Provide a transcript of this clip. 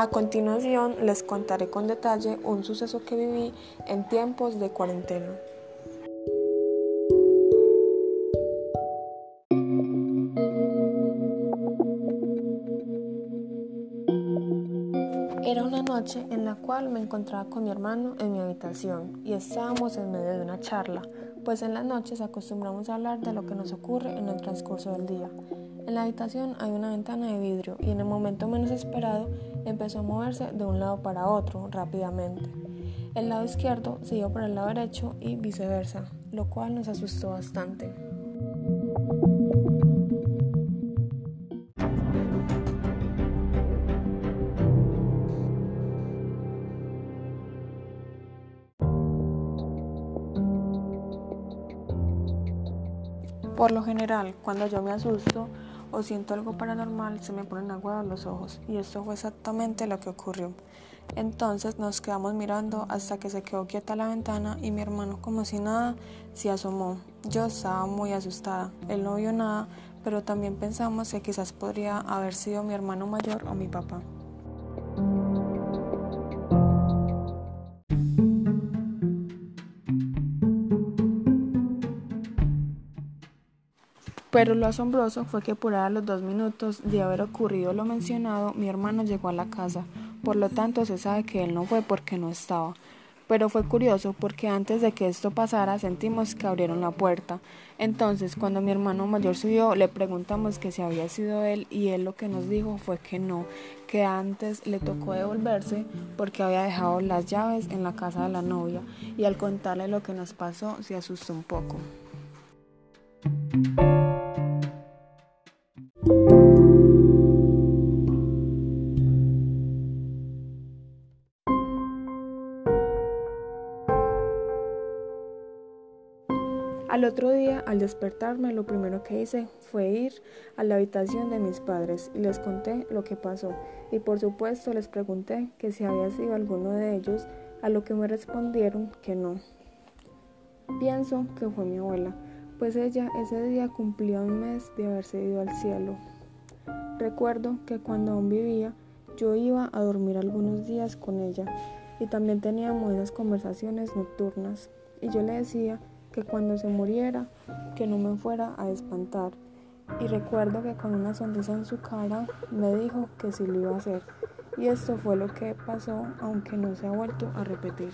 A continuación les contaré con detalle un suceso que viví en tiempos de cuarentena. Era una noche en la cual me encontraba con mi hermano en mi habitación y estábamos en medio de una charla, pues en las noches acostumbramos a hablar de lo que nos ocurre en el transcurso del día. En la habitación hay una ventana de vidrio y en el momento menos esperado empezó a moverse de un lado para otro rápidamente. El lado izquierdo siguió por el lado derecho y viceversa, lo cual nos asustó bastante. Por lo general, cuando yo me asusto o siento algo paranormal, se me ponen aguados los ojos, y esto fue exactamente lo que ocurrió. Entonces nos quedamos mirando hasta que se quedó quieta la ventana y mi hermano, como si nada, se asomó. Yo estaba muy asustada, él no vio nada, pero también pensamos que quizás podría haber sido mi hermano mayor o mi papá. Pero lo asombroso fue que por a los dos minutos de haber ocurrido lo mencionado, mi hermano llegó a la casa. Por lo tanto, se sabe que él no fue porque no estaba. Pero fue curioso porque antes de que esto pasara sentimos que abrieron la puerta. Entonces, cuando mi hermano mayor subió, le preguntamos que si había sido él y él lo que nos dijo fue que no, que antes le tocó devolverse porque había dejado las llaves en la casa de la novia y al contarle lo que nos pasó se asustó un poco. Al otro día, al despertarme, lo primero que hice fue ir a la habitación de mis padres y les conté lo que pasó. Y por supuesto les pregunté que si había sido alguno de ellos, a lo que me respondieron que no. Pienso que fue mi abuela, pues ella ese día cumplía un mes de haberse ido al cielo. Recuerdo que cuando aún vivía, yo iba a dormir algunos días con ella y también teníamos esas conversaciones nocturnas. Y yo le decía que cuando se muriera, que no me fuera a espantar. Y recuerdo que con una sonrisa en su cara me dijo que sí lo iba a hacer. Y esto fue lo que pasó, aunque no se ha vuelto a repetir.